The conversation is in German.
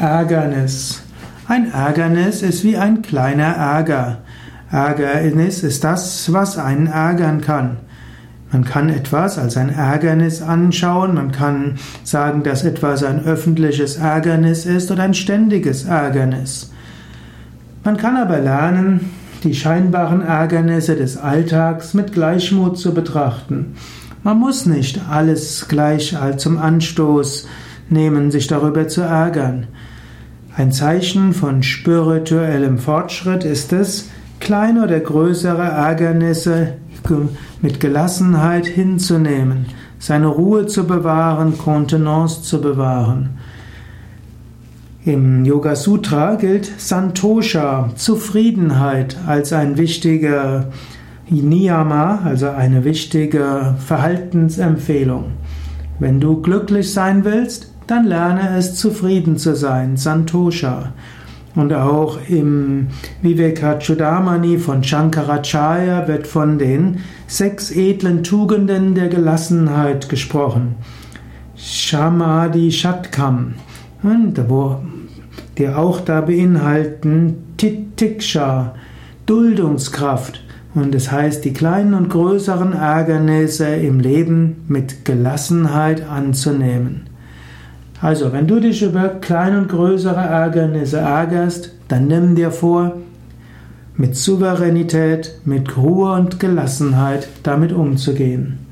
Ärgernis. Ein Ärgernis ist wie ein kleiner Ärger. Ärgernis ist das, was einen ärgern kann. Man kann etwas als ein Ärgernis anschauen, man kann sagen, dass etwas ein öffentliches Ärgernis ist oder ein ständiges Ärgernis. Man kann aber lernen, die scheinbaren Ärgernisse des Alltags mit Gleichmut zu betrachten. Man muss nicht alles gleich zum Anstoß nehmen, sich darüber zu ärgern. Ein Zeichen von spirituellem Fortschritt ist es, kleine oder größere Ärgernisse mit Gelassenheit hinzunehmen, seine Ruhe zu bewahren, Kontenance zu bewahren. Im Yoga Sutra gilt Santosha, Zufriedenheit, als ein wichtiger Niyama, also eine wichtige Verhaltensempfehlung. Wenn du glücklich sein willst, dann lerne es zufrieden zu sein, Santosha. Und auch im Vivekachudamani von Shankaracharya wird von den sechs edlen Tugenden der Gelassenheit gesprochen. Shamadi Shatkam. Die auch da beinhalten Titiksha, Duldungskraft. Und es das heißt, die kleinen und größeren Ärgernisse im Leben mit Gelassenheit anzunehmen. Also, wenn du dich über kleine und größere Ärgernisse ärgerst, dann nimm dir vor, mit Souveränität, mit Ruhe und Gelassenheit damit umzugehen.